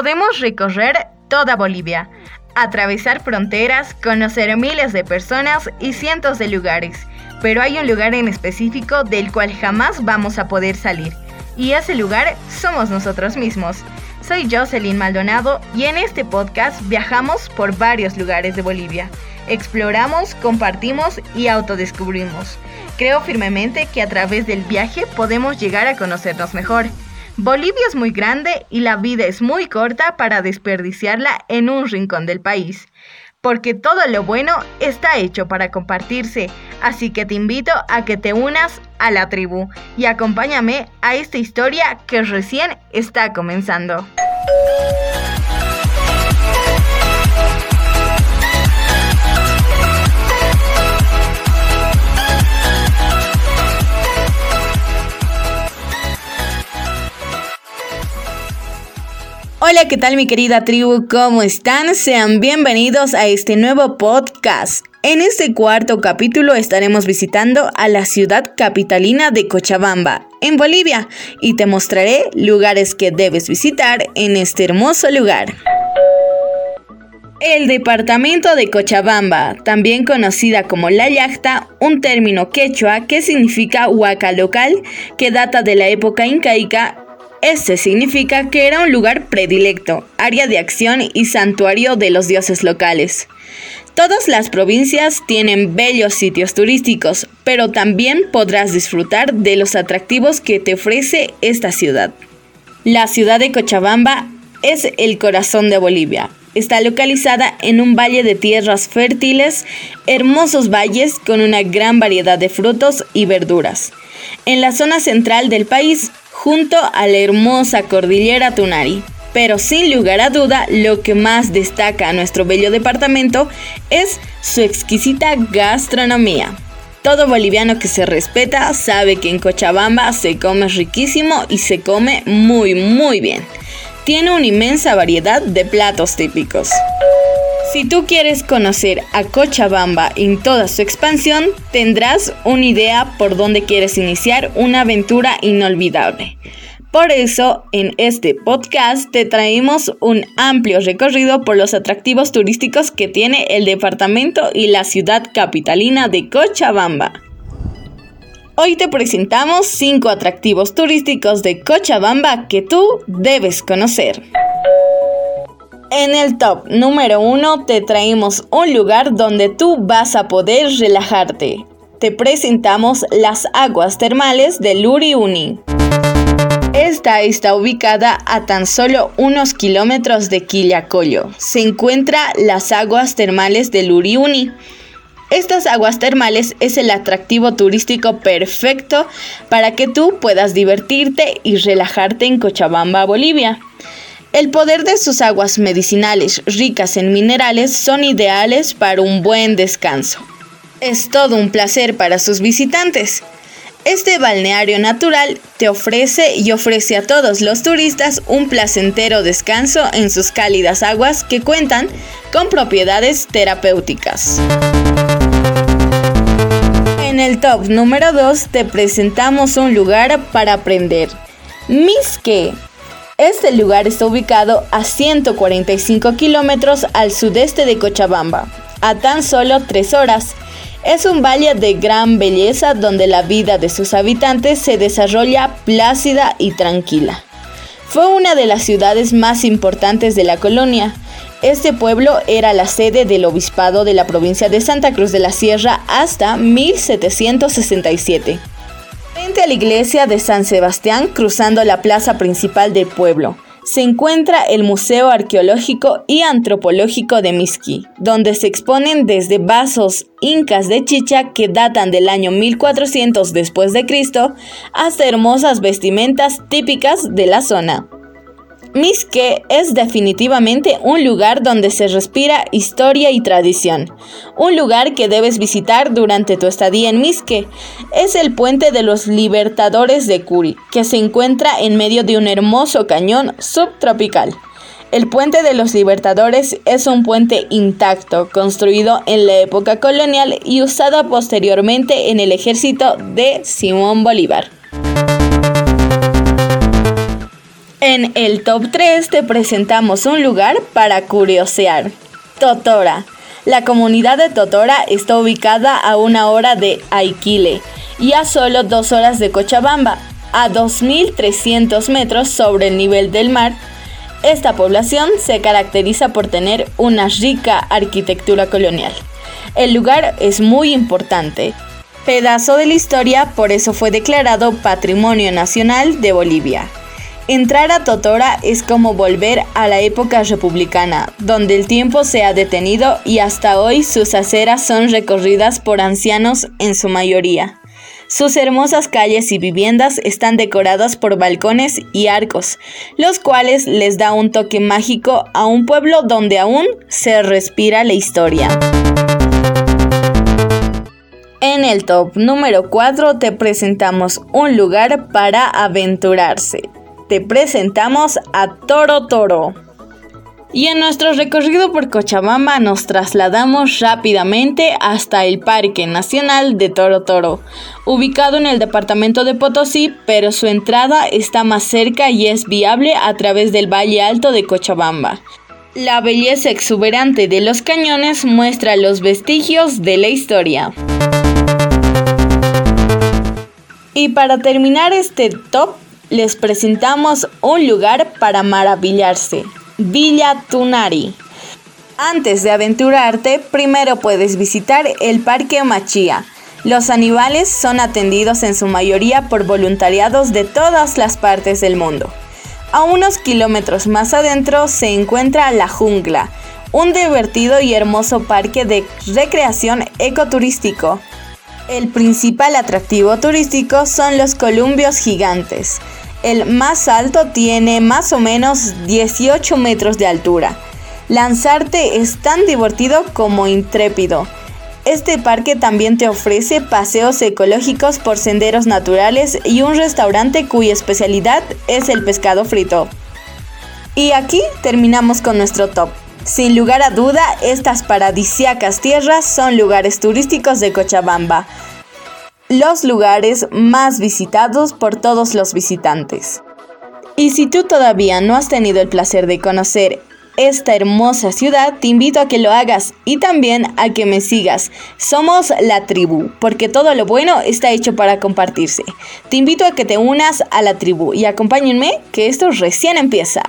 podemos recorrer toda Bolivia, atravesar fronteras, conocer miles de personas y cientos de lugares, pero hay un lugar en específico del cual jamás vamos a poder salir, y ese lugar somos nosotros mismos. Soy Jocelyn Maldonado y en este podcast viajamos por varios lugares de Bolivia. Exploramos, compartimos y autodescubrimos. Creo firmemente que a través del viaje podemos llegar a conocernos mejor. Bolivia es muy grande y la vida es muy corta para desperdiciarla en un rincón del país. Porque todo lo bueno está hecho para compartirse, así que te invito a que te unas a la tribu y acompáñame a esta historia que recién está comenzando. Hola, ¿qué tal mi querida tribu? ¿Cómo están? Sean bienvenidos a este nuevo podcast. En este cuarto capítulo estaremos visitando a la ciudad capitalina de Cochabamba, en Bolivia, y te mostraré lugares que debes visitar en este hermoso lugar. El departamento de Cochabamba, también conocida como La Yacta, un término quechua que significa huaca local, que data de la época incaica este significa que era un lugar predilecto, área de acción y santuario de los dioses locales. Todas las provincias tienen bellos sitios turísticos, pero también podrás disfrutar de los atractivos que te ofrece esta ciudad. La ciudad de Cochabamba es el corazón de Bolivia. Está localizada en un valle de tierras fértiles, hermosos valles con una gran variedad de frutos y verduras. En la zona central del país junto a la hermosa cordillera Tunari. Pero sin lugar a duda, lo que más destaca a nuestro bello departamento es su exquisita gastronomía. Todo boliviano que se respeta sabe que en Cochabamba se come riquísimo y se come muy muy bien. Tiene una inmensa variedad de platos típicos. Si tú quieres conocer a Cochabamba en toda su expansión, tendrás una idea por dónde quieres iniciar una aventura inolvidable. Por eso, en este podcast te traemos un amplio recorrido por los atractivos turísticos que tiene el departamento y la ciudad capitalina de Cochabamba. Hoy te presentamos 5 atractivos turísticos de Cochabamba que tú debes conocer. En el top número 1 te traemos un lugar donde tú vas a poder relajarte. Te presentamos las aguas termales de Luriuni. Esta está ubicada a tan solo unos kilómetros de Quillacollo. Se encuentra las aguas termales de Luriuni. Estas aguas termales es el atractivo turístico perfecto para que tú puedas divertirte y relajarte en Cochabamba, Bolivia. El poder de sus aguas medicinales ricas en minerales son ideales para un buen descanso. Es todo un placer para sus visitantes. Este balneario natural te ofrece y ofrece a todos los turistas un placentero descanso en sus cálidas aguas que cuentan con propiedades terapéuticas. En el top número 2 te presentamos un lugar para aprender. Misque este lugar está ubicado a 145 kilómetros al sudeste de Cochabamba, a tan solo 3 horas. Es un valle de gran belleza donde la vida de sus habitantes se desarrolla plácida y tranquila. Fue una de las ciudades más importantes de la colonia. Este pueblo era la sede del obispado de la provincia de Santa Cruz de la Sierra hasta 1767 a la iglesia de San Sebastián, cruzando la plaza principal del pueblo, se encuentra el Museo Arqueológico y Antropológico de Misqui, donde se exponen desde vasos incas de chicha que datan del año 1400 después de Cristo hasta hermosas vestimentas típicas de la zona. Misque es definitivamente un lugar donde se respira historia y tradición. Un lugar que debes visitar durante tu estadía en Misque es el puente de los Libertadores de Curi, que se encuentra en medio de un hermoso cañón subtropical. El puente de los Libertadores es un puente intacto, construido en la época colonial y usado posteriormente en el ejército de Simón Bolívar. En el top 3 te presentamos un lugar para curiosear. Totora. La comunidad de Totora está ubicada a una hora de Aikile y a solo dos horas de Cochabamba, a 2.300 metros sobre el nivel del mar. Esta población se caracteriza por tener una rica arquitectura colonial. El lugar es muy importante. Pedazo de la historia, por eso fue declarado Patrimonio Nacional de Bolivia. Entrar a Totora es como volver a la época republicana, donde el tiempo se ha detenido y hasta hoy sus aceras son recorridas por ancianos en su mayoría. Sus hermosas calles y viviendas están decoradas por balcones y arcos, los cuales les da un toque mágico a un pueblo donde aún se respira la historia. En el top número 4 te presentamos un lugar para aventurarse te presentamos a Toro Toro. Y en nuestro recorrido por Cochabamba nos trasladamos rápidamente hasta el Parque Nacional de Toro Toro, ubicado en el departamento de Potosí, pero su entrada está más cerca y es viable a través del Valle Alto de Cochabamba. La belleza exuberante de los cañones muestra los vestigios de la historia. Y para terminar este top, les presentamos un lugar para maravillarse, Villa Tunari. Antes de aventurarte, primero puedes visitar el Parque Machía. Los animales son atendidos en su mayoría por voluntariados de todas las partes del mundo. A unos kilómetros más adentro se encuentra La Jungla, un divertido y hermoso parque de recreación ecoturístico. El principal atractivo turístico son los columbios gigantes. El más alto tiene más o menos 18 metros de altura. Lanzarte es tan divertido como intrépido. Este parque también te ofrece paseos ecológicos por senderos naturales y un restaurante cuya especialidad es el pescado frito. Y aquí terminamos con nuestro top. Sin lugar a duda, estas paradisiacas tierras son lugares turísticos de Cochabamba los lugares más visitados por todos los visitantes. Y si tú todavía no has tenido el placer de conocer esta hermosa ciudad, te invito a que lo hagas y también a que me sigas. Somos la tribu, porque todo lo bueno está hecho para compartirse. Te invito a que te unas a la tribu y acompáñenme que esto recién empieza.